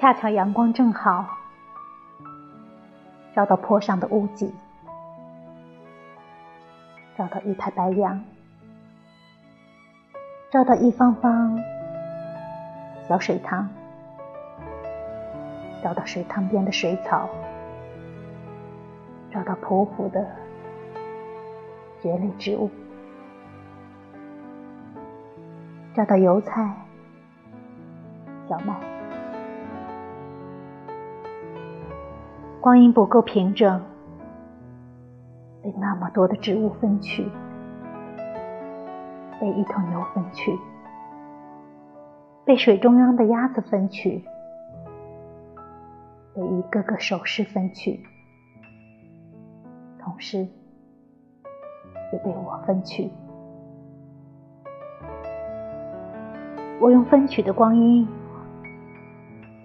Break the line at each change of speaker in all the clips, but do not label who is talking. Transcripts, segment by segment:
恰巧阳光正好，照到坡上的屋脊，照到一排白杨，照到一方方小水塘，照到水塘边的水草，照到匍匐的蕨类植物，照到油菜、小麦。光阴不够平整，被那么多的植物分去，被一头牛分去，被水中央的鸭子分去，被一个个手势分去，同时也被我分去。我用分取的光阴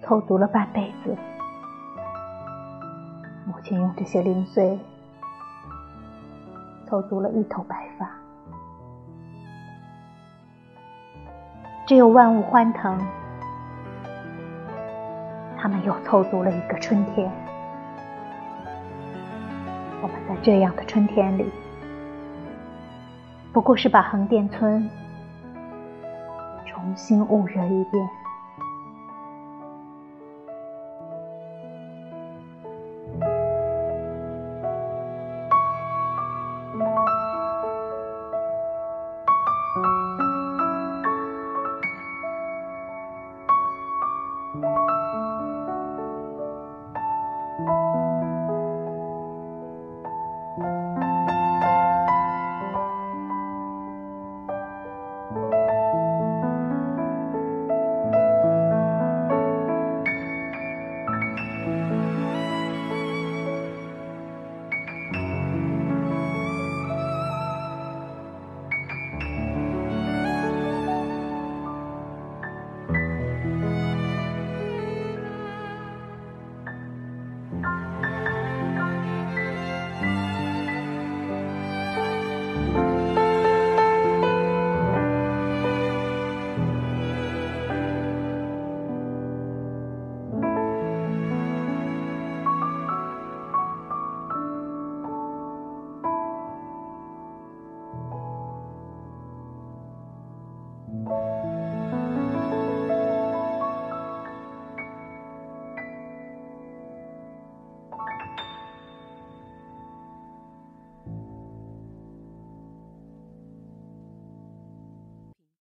凑足了半辈子。请用这些零碎凑足了一头白发，只有万物欢腾，他们又凑足了一个春天。我们在这样的春天里，不过是把横店村重新捂热一遍。